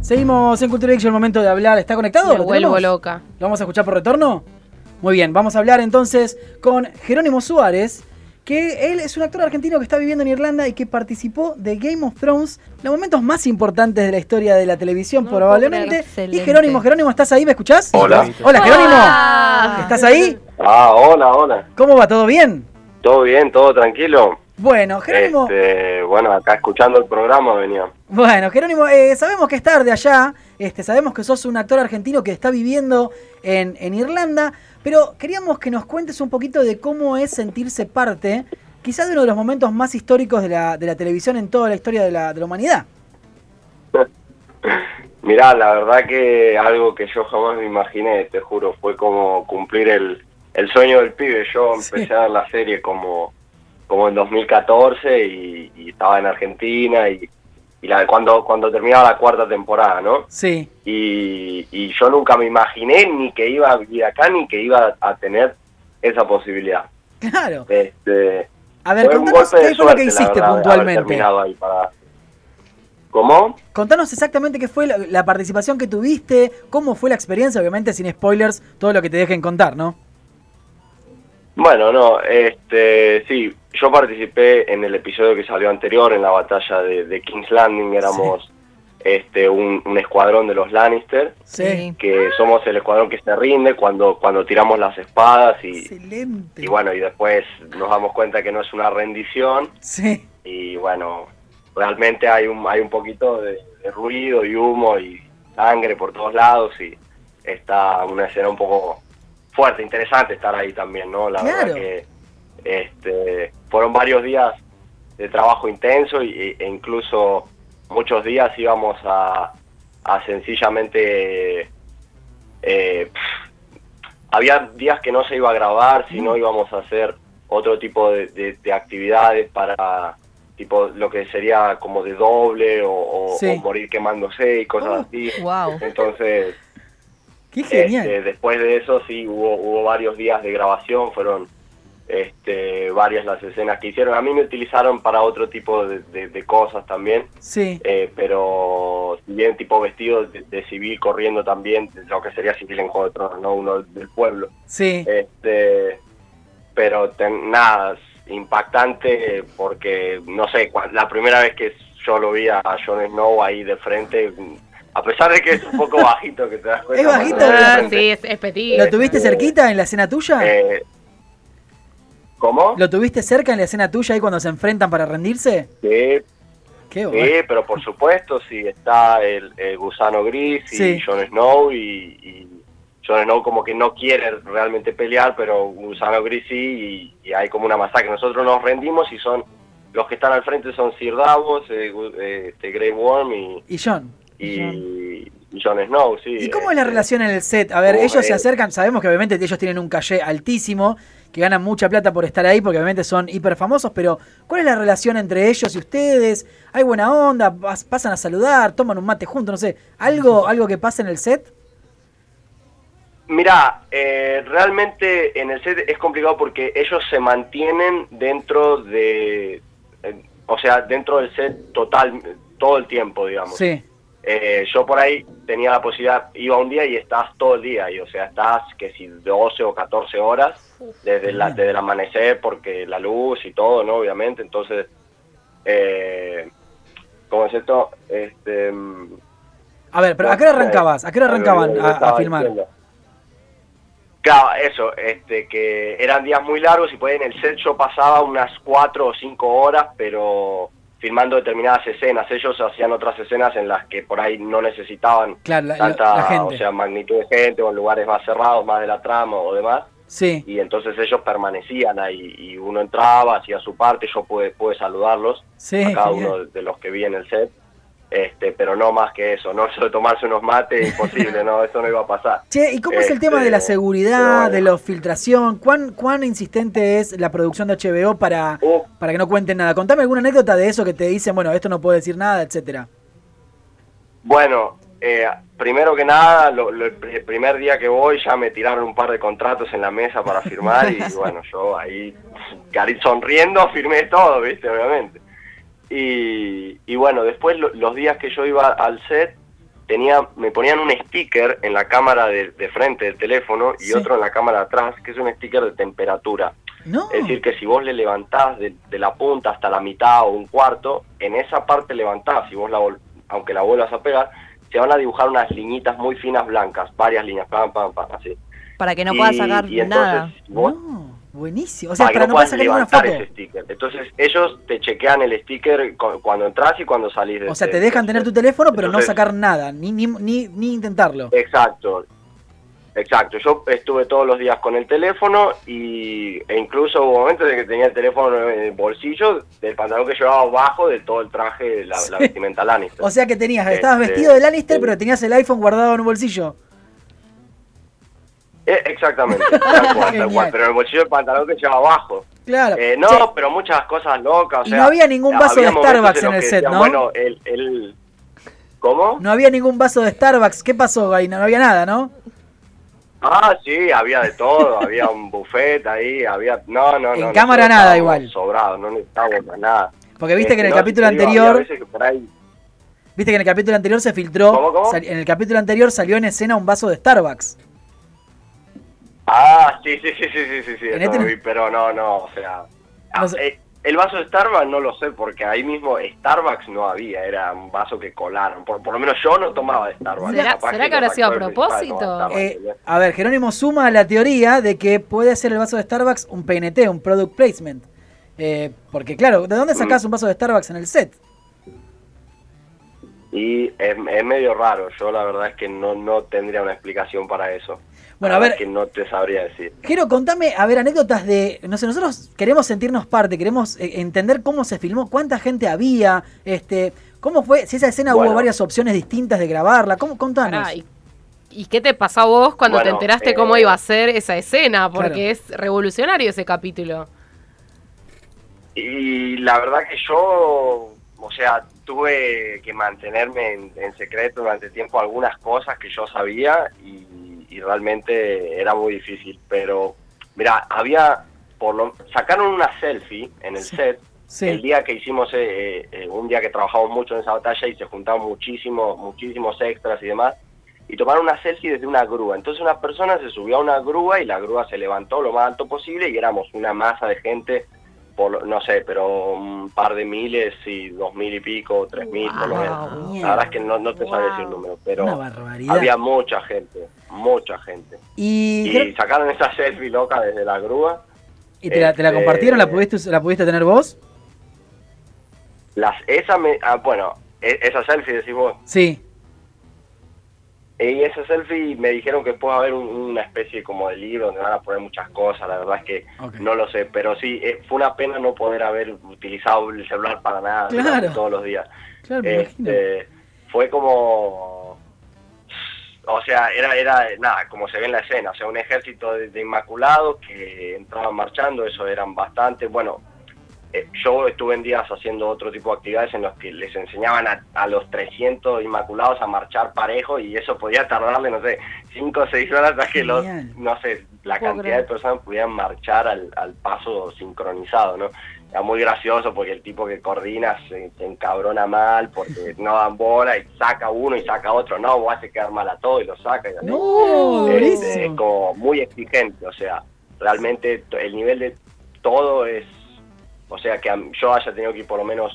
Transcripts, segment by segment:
Seguimos en Cultura Geek, el momento de hablar. ¿Está conectado? Me ¿Lo vuelvo tenemos? loca. ¿Lo vamos a escuchar por retorno? Muy bien, vamos a hablar entonces con Jerónimo Suárez, que él es un actor argentino que está viviendo en Irlanda y que participó de Game of Thrones, los momentos más importantes de la historia de la televisión No probablemente. Y. Jerónimo, Jerónimo, ¿estás ahí? ¿Me escuchás? Hola. Hola, Jerónimo. Ah. ¿Estás ahí? Ah, hola, hola. ¿Cómo va? ¿Todo bien? ¿Todo bien? ¿Todo tranquilo? Bueno, Jerónimo. Este, bueno, acá escuchando el programa venía. Bueno, Jerónimo, eh, sabemos que es tarde allá, este, sabemos que sos un actor argentino que está viviendo en, en Irlanda, pero queríamos que nos cuentes un poquito de cómo es sentirse parte, quizás de uno de los momentos más históricos de la, de la televisión en toda la historia de la, de la humanidad. Mirá, la verdad que algo que yo jamás me imaginé, te juro, fue como cumplir el, el sueño del pibe. Yo Sí. empecé a ver la serie como, como en 2014 y, y estaba en Argentina y, y la, cuando, cuando terminaba la cuarta temporada, ¿no? Sí, Y, y yo nunca me imaginé ni que iba a vivir acá ni que iba a tener esa posibilidad. claro. Este, A ver, contanos qué fue lo que hiciste verdad, puntualmente. terminado ahí para- ¿Cómo? Contanos exactamente qué fue la, la participación que tuviste, cómo fue la experiencia, obviamente sin spoilers, todo lo que te dejen contar, ¿no? Bueno, no, este, sí, yo participé en el episodio que salió anterior, en la batalla de, de King's Landing, éramos este, un, un escuadrón de los Lannister, Sí. que somos el escuadrón que se rinde cuando, cuando tiramos las espadas y, Excelente. y bueno, y después nos damos cuenta que no es una rendición Sí. y bueno, realmente hay un, hay un poquito de, de ruido y humo y sangre por todos lados y está una escena un poco fuerte, interesante estar ahí también, ¿no? La Claro. verdad que este, fueron varios días de trabajo intenso y, e incluso muchos días íbamos a, a sencillamente... eh, había días que no se iba a grabar, sino íbamos a hacer otro tipo de, de- de actividades para tipo lo que sería como de doble o, o- Sí. o morir quemándose y cosas Oh, así. Wow. Entonces, Qué genial. este, después de eso sí hubo, hubo varios días de grabación, fueron este, varias las escenas que hicieron. A mí me utilizaron para otro tipo de, de- de cosas también, Sí. eh, pero si bien tipo vestido de, de civil corriendo también, lo que sería civil en Juego de Tronos, ¿no? Uno del pueblo. Sí. Este, pero ten- nada, impactante porque, no sé, la primera vez que yo lo vi a Jon Snow ahí de frente, a pesar de que es un poco bajito, que te das cuenta. Es bajito, Ah, sí, es, es petit. ¿Lo tuviste cerquita en la escena tuya? eh, ¿Cómo? ¿Lo tuviste cerca en la escena tuya ahí cuando se enfrentan para rendirse? Sí, Qué bueno. sí, pero por supuesto, sí, está el, el gusano gris y Sí. Jon Snow y, y Jon Snow como que no quiere realmente pelear, pero gusano gris sí y, y hay como una masacre. Nosotros nos rendimos y son los que están al frente son Sir Davos, eh, eh, este Grey Worm y, ¿Y John? Y, y Jon Snow, sí. ¿Y cómo es la este, relación en el set? A ver, uh, ellos se eh. acercan, sabemos que obviamente ellos tienen un caché altísimo, que ganan mucha plata por estar ahí, porque obviamente son hiper famosos, pero ¿cuál es la relación entre ellos y ustedes? ¿Hay buena onda? Pas- ¿Pasan a saludar? ¿Toman un mate juntos? No sé, ¿algo, algo que pasa en el set? Mira, eh, realmente en el set es complicado porque ellos se mantienen dentro de, eh, o sea, dentro del set total, todo el tiempo, digamos. Sí, Eh, yo por ahí tenía la posibilidad, iba un día y estás todo el día, y o sea, estás que si 12 o 14 horas desde, la, desde el amanecer, porque la luz y todo, ¿no? Obviamente, entonces, eh, ¿cómo es esto? Este, A ver, pero ¿a qué hora arrancabas? ¿A qué hora arrancaban a, a filmar? diciendo. Claro, eso, este, que eran días muy largos y pues en el set yo pasaba unas cuatro o cinco horas, pero filmando determinadas escenas. Ellos hacían otras escenas en las que por ahí no necesitaban Claro, la, tanta, la gente. o sea, magnitud de gente o en lugares más cerrados, más de la trama o demás. Sí, Y entonces ellos permanecían ahí y uno entraba, hacía su parte, yo pude, pude saludarlos sí. a cada genial. uno de los que vi en el set. Este, pero no más que eso, no eso de tomarse unos mates, imposible, no, eso no iba a pasar. Che, ¿y cómo es el tema de la Este, seguridad, bueno. de la filtración? ¿Cuán, ¿Cuán insistente es la producción de HBO para, Uh, para que no cuenten nada? Contame alguna anécdota de eso que te dicen, bueno, esto no puedo decir nada, etcétera. Bueno, eh, primero que nada, lo- lo- el pr- primer día que voy ya me tiraron un par de contratos en la mesa para firmar y bueno, yo ahí sonriendo firmé todo, viste, obviamente. Y, y bueno, después lo- los días que yo iba al set, tenía, me ponían un sticker en la cámara de, de frente del teléfono y Sí. otro en la cámara de atrás, que es un sticker de temperatura. No. Es decir, que si vos le levantás de, de la punta hasta la mitad o un cuarto, en esa parte levantás, si vos la vol- aunque la vuelvas a pegar, se van a dibujar unas liñitas muy finas blancas, varias líneas, pam, pam, pam, así. Para que no Y- pueda sacar y entonces, nada. vos- No, buenísimo. O sea, para no sacar ninguna levantar foto. ese sticker. Entonces ellos te chequean el sticker cu- cuando entras y cuando salís de O sea, te dejan de- tener tu teléfono, pero no sacar nada, ni, ni, ni, ni intentarlo. Exacto, exacto. Yo estuve todos los días con el teléfono y, e incluso hubo momentos de que tenía el teléfono en el bolsillo del pantalón que llevaba abajo de todo el traje, la, la Sí. vestimenta Lannister. O sea que tenías, estabas Este, vestido de Lannister, pero tenías el iPhone guardado en un bolsillo. Eh, exactamente, tal cual, tal cual, pero en el bolsillo del pantalón que llevaba abajo. Claro. Eh, no, pero muchas cosas locas. o Y sea, no había ningún vaso había de Starbucks en el set, decían, ¿no? Bueno, el, el... ¿Cómo? no había ningún vaso de Starbucks. ¿Qué pasó ahí? No había nada, ¿no? Ah, sí, había de todo, había un buffet ahí, había... No, no, En no. cámara nosotros nada igual. Sobrados, no necesitábamos nada. Porque viste que en el no, capítulo digo, anterior, había veces que por ahí- viste que en el capítulo anterior se filtró, ¿Cómo, cómo? en el capítulo anterior salió en escena un vaso de Starbucks. Ah, sí, sí, sí, sí, sí, sí, sí, este lo no- vi, pero no, no, o sea... ah, No sé. eh, el vaso de Starbucks no lo sé, porque ahí mismo Starbucks no había, era un vaso que colaron. Por, por lo menos yo no tomaba de Starbucks. ¿Será- será que habrá sido a propósito? Eh, a ver, Jerónimo suma a la teoría de que puede ser el vaso de Starbucks un PNT, un product placement. Eh, porque claro, ¿de dónde sacás Mm. un vaso de Starbucks en el set? Y es, es medio raro, yo la verdad es que no, no tendría una explicación para eso. Bueno, a ver- que no te sabría decir. Jero, contame, a ver, anécdotas de. No sé, nosotros queremos sentirnos parte, queremos eh, entender cómo se filmó, cuánta gente había, este, cómo fue, si esa escena Bueno. hubo varias opciones distintas de grabarla, ¿cómo contanos? Pará, ¿y, y qué te pasó a vos cuando te enteraste eh, cómo iba a ser esa escena? Porque Claro. es revolucionario ese capítulo. Y la verdad que yo, o sea, tuve que mantenerme en, en secreto durante tiempo algunas cosas que yo sabía y, y realmente era muy difícil. Pero, mira, había, por lo, sacaron una selfie en el Sí. set Sí. el día que hicimos, eh, eh, un día que trabajamos mucho en esa batalla y se juntaron muchísimos, muchísimos extras y demás, y tomaron una selfie desde una grúa. Entonces una persona se subió a una grúa y la grúa se levantó lo más alto posible y éramos una masa de gente, por no sé, pero un par de miles y dos mil y pico, tres mil por lo menos. La verdad es que no, no te Wow. decir el número, pero había mucha gente, mucha gente. y, sacaron esa selfie loca desde la grúa. ¿y te, la, te la este- compartieron? ¿La pudiste, ¿La pudiste tener vos? Las, esa me, ah, bueno, e- esa selfie decís vos. Sí. Y esa selfie me dijeron que puede haber un- una especie como de libro donde van a poner muchas cosas, la verdad es que no lo sé, pero sí, eh, fue una pena no poder haber utilizado el celular para nada Claro. todos los días. Claro, me imagino. Este, fue como, o sea, era, era nada, como se ve en la escena, o sea, un ejército de, de inmaculados que entraban marchando, eso eran bastante, bueno, eh, yo estuve en días haciendo otro tipo de actividades en los que les enseñaban a, a los 300 inmaculados a marchar parejo y eso podía tardarle, no sé, 5 o 6 horas hasta que los, no sé, la cantidad de personas pudieran marchar al, al paso sincronizado, ¿no? Era muy gracioso porque el tipo que coordina se, se encabrona mal porque no dan bola y saca uno y saca otro, no, vos hace quedar mal a todo y lo saca. Y. No, es durísimo. como muy exigente, o sea, realmente el nivel de todo es, o sea, que yo haya tenido que ir por lo menos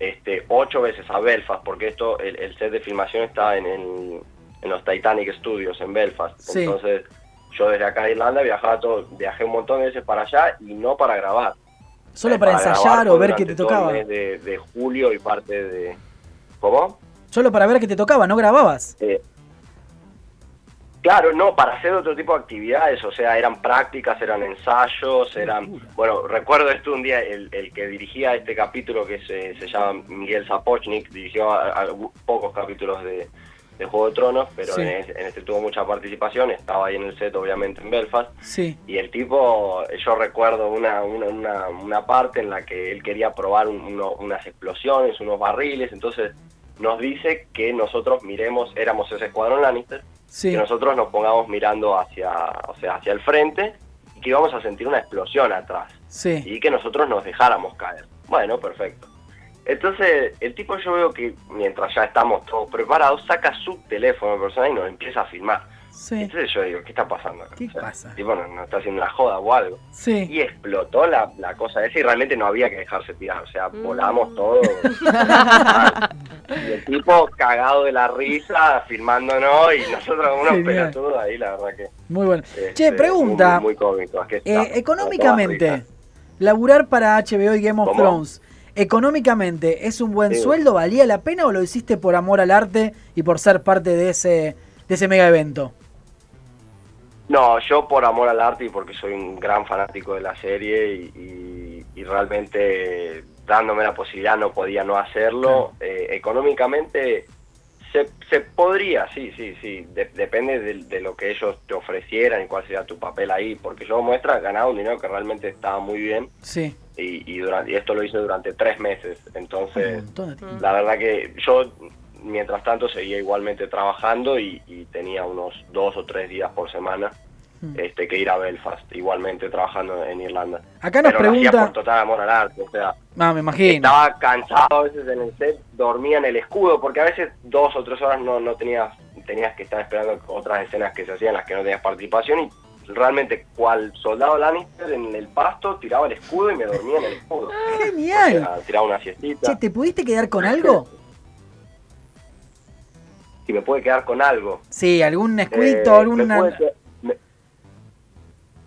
este ocho veces a Belfast, porque esto, el, el set de filmación está en, el- en los Titanic Studios en Belfast, Sí. entonces yo desde acá de Irlanda viajaba todo, viajé un montón de veces para allá y no para grabar. Solo para ensayar o ver qué te tocaba. de, de julio y parte de... ¿Cómo? Solo para ver qué te tocaba, no grababas. Eh, claro, no, para hacer otro tipo de actividades, o sea, eran prácticas, eran ensayos, eran... Bueno, recuerdo esto un día, el, el que dirigía este capítulo, que se, se llama Miguel Zapochnik, dirigió a- a pocos capítulos de, de Juego de Tronos, pero Sí. en, este, en este tuvo mucha participación, estaba ahí en el set, obviamente, en Belfast, Sí. y el tipo, yo recuerdo una, una, una, una parte en la que él quería probar un- uno- unas explosiones, unos barriles, entonces nos dice que nosotros miremos, éramos ese escuadrón Lannister, Sí. que nosotros nos pongamos mirando hacia, o sea, hacia el frente y que íbamos a sentir una explosión atrás Sí. y que nosotros nos dejáramos caer. Bueno, perfecto. Entonces, el tipo yo veo que mientras ya estamos todos preparados, saca su teléfono personal y nos empieza a filmar. Sí. Entonces yo digo, ¿qué está pasando? acá? ¿Qué O sea, pasa? el tipo no, no está haciendo una joda o algo. Sí. Y explotó la, la cosa esa y realmente no había que dejarse tirar. O sea, Mm. volamos todo. y el tipo cagado de la risa, filmándonos y nosotros unos Genial. pelotudos ahí, la verdad que... Muy bueno. este, Che, pregunta. Muy, muy cómico. es que Eh, económicamente, laburar para HBO y Game of ¿Cómo? Thrones, económicamente, ¿es un buen Sí. sueldo? ¿Valía la pena o lo hiciste por amor al arte y por ser parte de ese, de ese mega evento? No, yo por amor al arte y porque soy un gran fanático de la serie y, y- y realmente dándome la posibilidad no podía no hacerlo. Eh, económicamente se, se podría, sí, sí, sí. De- depende de, de lo que ellos te ofrecieran y cuál sería tu papel ahí. Porque yo muestra ganaba un dinero que realmente estaba muy bien Sí. Y, y, durante, y esto lo hice durante tres meses. Entonces, la verdad que yo mientras tanto seguía igualmente trabajando y, y tenía unos dos o tres días por semana Hmm. este que ir a Belfast, igualmente trabajando en Irlanda. Acá nos Pero lo hacía pregunta. por total amor al arte, o sea, Ah, me imagino. estaba cansado a veces en el set, dormía en el escudo, porque a veces dos o tres horas no, no tenías, tenías que estar esperando otras escenas que se hacían, las que no tenías participación, y realmente cual soldado Lannister en el pasto tiraba el escudo y me dormía en el escudo. Genial. sea, tiraba una siestita. Che, ¿te pudiste quedar con algo? Si me puede quedar con algo. Sí, algún Eh, escuito, me, alguna. me-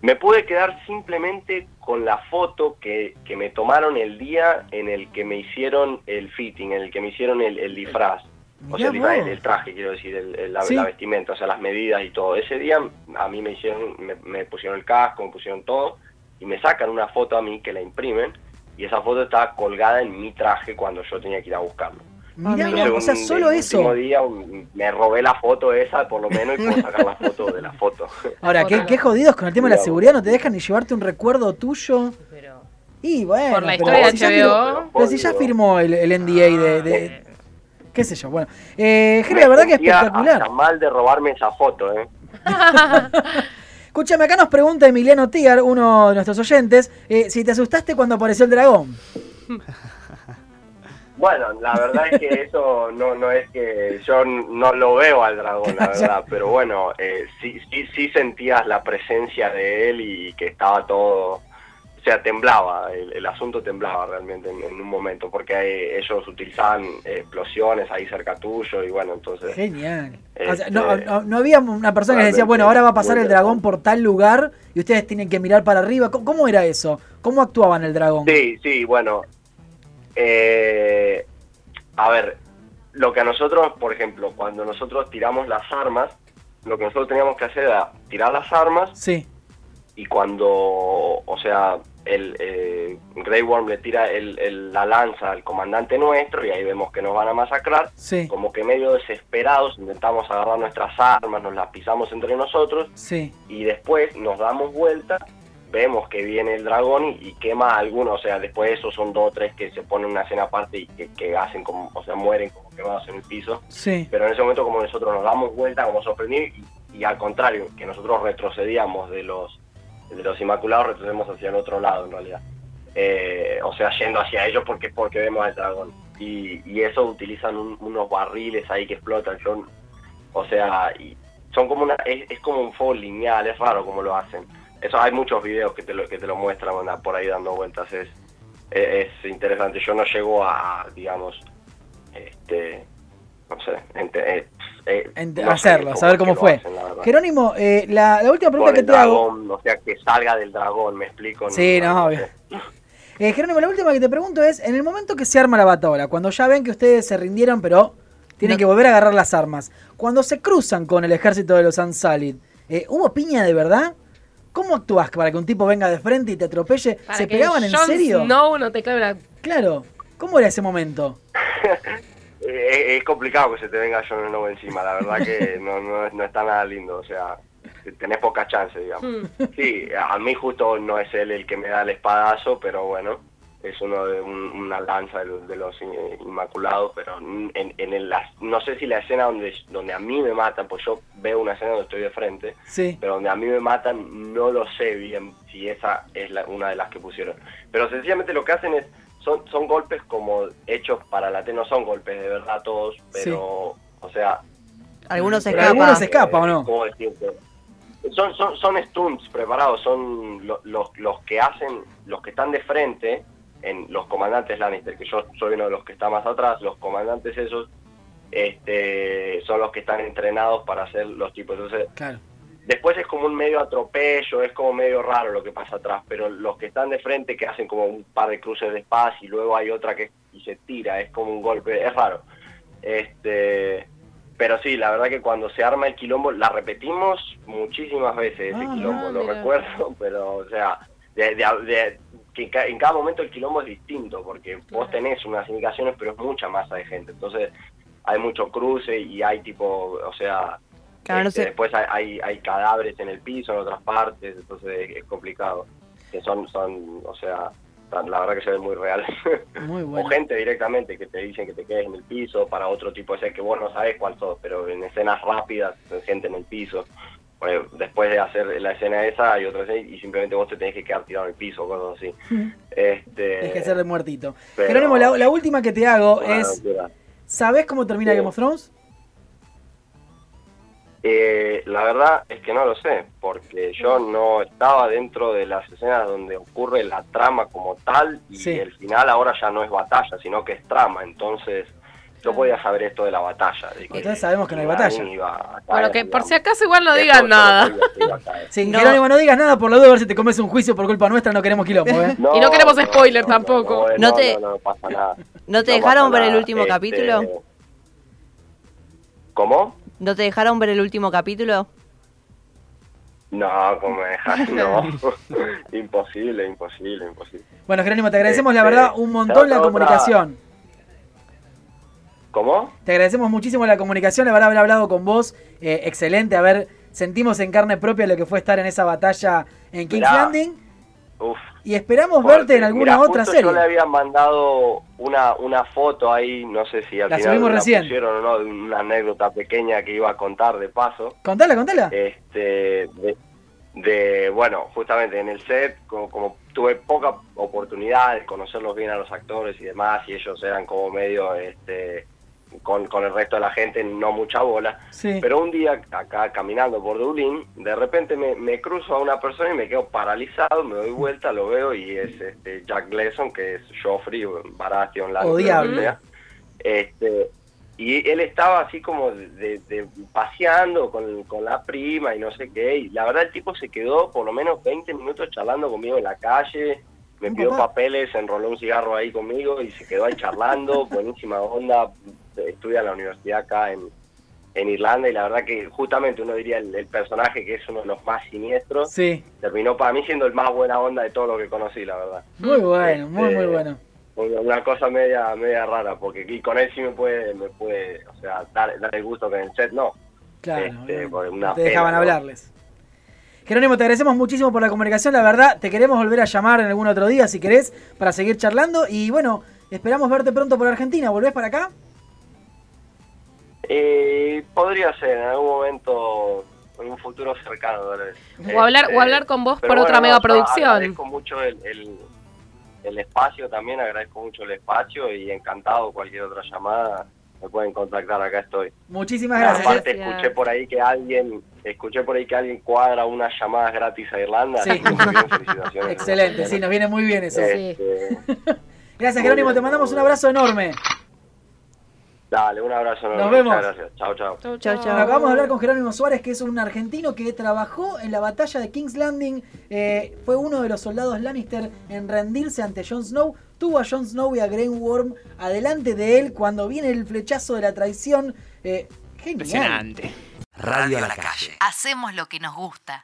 me pude quedar simplemente con la foto que, que me tomaron el día en el que me hicieron el fitting, en el que me hicieron el, el disfraz. O sea, el, el traje, quiero decir, el- el- la, Sí. la vestimenta, o sea, las medidas y todo. Ese día a mí me hicieron, me, me pusieron el casco, me pusieron todo, y me sacan una foto a mí que la imprimen, y esa foto estaba colgada en mi traje cuando yo tenía que ir a buscarlo. Mirá, mira, vos, o sea, un- solo el eso. último día un- me robé la foto esa, por lo menos, y puedo sacar la foto de la foto. Ahora, ¿qué, qué jodidos con el tema de la seguridad, no te dejan ni llevarte un recuerdo tuyo. Pero Y bueno, por la pero historia de si ya firmó- pero si ya firmó el, el NDA de, de- Ah, qué sé yo, bueno. Eh, Jere, la verdad que sentía espectacular. hasta mal de robarme esa foto, ¿eh? Escúchame, acá nos pregunta Emiliano Tigar, uno de nuestros oyentes, eh, si te asustaste cuando apareció el dragón. Bueno, la verdad es que eso no, no es que yo no lo veo al dragón, la verdad, pero bueno, eh, sí, sí, sí sentías la presencia de él y que estaba todo, o sea, temblaba, el, el asunto temblaba realmente en, en un momento, porque ellos utilizaban eh, explosiones ahí cerca tuyo y bueno, entonces... Genial. Este, O sea, no, no- no había una persona que decía, bueno, ahora va a pasar el dragón por tal lugar y ustedes tienen que mirar para arriba. ¿Cómo, cómo era eso? ¿Cómo actuaban el dragón? Sí, sí, bueno. Eh, a ver, lo que a nosotros, por ejemplo, cuando nosotros tiramos las armas, lo que nosotros teníamos que hacer era tirar las armas Sí, y cuando, o sea, el eh, Grey Worm le tira el- el- la lanza al comandante nuestro y ahí vemos que nos van a masacrar, sí, como que medio desesperados intentamos agarrar nuestras armas, nos las pisamos entre nosotros. Sí. y después nos damos vuelta, vemos que viene el dragón y, y quema a algunos, o sea, después de eso son dos o tres que se ponen una escena aparte y que, que hacen como, o sea, mueren como quemados en el piso, Sí, pero en ese momento como nosotros nos damos vuelta, como sorprendidos, y, y al contrario, que nosotros retrocedíamos de los, de los Inmaculados, retrocedemos hacia el otro lado en realidad. Eh, o sea, yendo hacia ellos porque porque vemos al dragón. Y, y eso utilizan un- unos barriles ahí que explotan. Son, o sea, y son como una, es, como un fuego lineal, es raro como lo hacen. Eso hay muchos videos que te lo, que te lo muestran por ahí dando vueltas, es, es, es interesante. Yo no llego a, digamos, este, no sé, ente- eh, eh, no sé hacerlo, saber cómo fue. hacen, la verdad. Jerónimo, eh, la, la última pregunta Con que el te hago. o sea, que salga del dragón, me explico. Sí, no, obvio. Eh, Jerónimo, la última que te pregunto es, en el momento que se arma la bataola, cuando ya ven que ustedes se rindieron, pero tienen No. que volver a agarrar las armas, cuando se cruzan con el ejército de los eh, ¿hubo piña de verdad? ¿Cómo actúas para que un tipo venga de frente y te atropelle? para ¿Se que pegaban en serio? Snow no te clave la... Claro. ¿Cómo era ese momento? Eh, es, es complicado que se te venga Jon Snow encima, la verdad que no, no, no está nada lindo, o sea, tenés poca chance, digamos. Hmm. Sí, a mí justo no es él el que me da el espadazo, pero bueno, es uno de un- una lanza de, los- de los Inmaculados, pero en, en el, no sé si la escena donde, donde a mí me matan, pues yo veo una escena donde estoy de frente, Sí. pero donde a mí me matan no lo sé bien si esa es la- una de las que pusieron. Pero sencillamente lo que hacen es, son, son golpes como hechos para la T, no son golpes de verdad todos, pero, o sea... Algunos se escapan. algunos se escapa, ¿o no? ¿Cómo decirte? Son, son, son stunts preparados, son lo- los, los que hacen, los que están de frente, en los comandantes Lannister, que yo soy uno de los que está más atrás, los comandantes esos este, son los que están entrenados para hacer los tipos. Entonces, Claro. Después es como un medio atropello, es como medio raro lo que pasa atrás, pero los que están de frente que hacen como un par de cruces de espacio y luego hay otra que y se tira, es como un golpe, es raro. Este, pero sí, la verdad que cuando se arma el quilombo, la repetimos muchísimas veces ese Ah, quilombo, lo mira. recuerdo, pero o sea, de, de- de- que en cada momento el quilombo es distinto, porque vos tenés unas indicaciones, pero es mucha masa de gente, entonces hay mucho cruce y hay tipo, o sea, Claro, no este, sé. después hay, hay, cadáveres en el piso, en otras partes, entonces es, complicado. Que son, son, o sea, la verdad que se ve muy real. Muy O bueno. gente directamente que te dicen que te quedes en el piso para otro tipo de ser que vos no sabes cuál sos, pero en escenas rápidas, gente en el piso. Pues, después de hacer la escena esa hay otra escena y simplemente vos te tenés que quedar tirado en el piso, cosas así. Este, Tienes que ser de muertito. pero- Jerónimo, la, la última que te hago es, locura. ¿sabés cómo termina Sí. Game of Thrones? Eh, la verdad es que no lo sé, porque yo no estaba dentro de las escenas donde ocurre la trama como tal y Sí. el final ahora ya no es batalla, sino que es trama. Entonces, yo podía saber esto de la batalla. de que Entonces sabemos que no hay batalla. caer, Bueno, que por si acaso igual no lo nada. Sí, No. Jerónimo, no digas nada por la duda, a ver si te comes un juicio por culpa nuestra, no queremos quilombo, ¿eh? Y no queremos spoiler tampoco. No, No no, te- no, no pasa nada. ¿No te No dejaron ver el último Este, capítulo? ¿Cómo? ¿No te dejaron ver el último capítulo? No, ¿cómo me dejas? No. imposible, imposible, imposible. Bueno, Jerónimo, te agradecemos la Este, verdad un montón la otra- comunicación. ¿Cómo? Te agradecemos muchísimo la comunicación, la verdad haber hablado con vos. eh, excelente, a ver, sentimos en carne propia lo que fue estar en esa batalla en King's Mirá. Landing. Uf. Y esperamos verte en alguna otra justo serie. Yo le había mandado una, una foto ahí, no sé si al La final la recién. pusieron o no, de una anécdota pequeña que iba a contar de paso. Contala, contala. Este, de, de, bueno, justamente en el set, como, como tuve poca oportunidad de conocerlos bien a los actores y demás, y ellos eran como medio, este, con, con el resto de la gente, no mucha bola. Sí. Pero un día acá caminando por Dublín, de repente me, me cruzo a una persona y me quedo paralizado, me doy vuelta, lo veo y es este Jack Gleason, que es Joffrey Baratheon Lannister, Odiable. o sea. Este, y él estaba así como de, de- paseando con, con la prima y no sé qué, y la verdad el tipo se quedó por lo menos 20 minutos charlando conmigo en la calle, me pidió papá. papeles, enroló un cigarro ahí conmigo y se quedó ahí charlando, buenísima onda, estudia en la universidad acá en, en Irlanda y la verdad que justamente uno diría el, el personaje que es uno de los más siniestros, Sí, terminó para mí siendo el más buena onda de todo lo que conocí, la verdad. muy bueno, muy, Este, muy bueno. Una, cosa media media rara, porque con él sí me puede, me puede o sea, dar, dar el gusto que en el set no. Claro, este, por una te dejaban hablarles. Jerónimo, te agradecemos muchísimo por la comunicación, la verdad, te queremos volver a llamar en algún otro día si querés para seguir charlando y bueno, esperamos verte pronto por Argentina, ¿volvés para acá? Eh, podría ser en algún momento, en un futuro cercano, tal vez. O hablar, Este, o hablar con vos por otra bueno, mega no, producción. Agradezco mucho el, el, el espacio también, agradezco mucho el espacio y encantado cualquier otra llamada. Me pueden contactar, acá estoy. Muchísimas gracias. Aparte Gracias. escuché por ahí que alguien, escuché por ahí que alguien cuadra unas llamadas gratis a Irlanda. Sí. bien. Excelente, sí, nos viene muy bien eso. Sí. Este, Gracias Jerónimo, te mandamos un abrazo enorme. Dale, un abrazo. Nos vemos. Muchas gracias. Chao, chao. Chau, Chau, chau. acabamos de hablar con Jerónimo Suárez, que es un argentino que trabajó en la batalla de King's Landing. eh, fue uno de los soldados Lannister en rendirse ante Jon Snow. Tuvo a Jon Snow y a Grey Worm adelante de él cuando viene el flechazo de la traición. Eh, genial. Impresionante. Radio a la calle. Hacemos lo que nos gusta.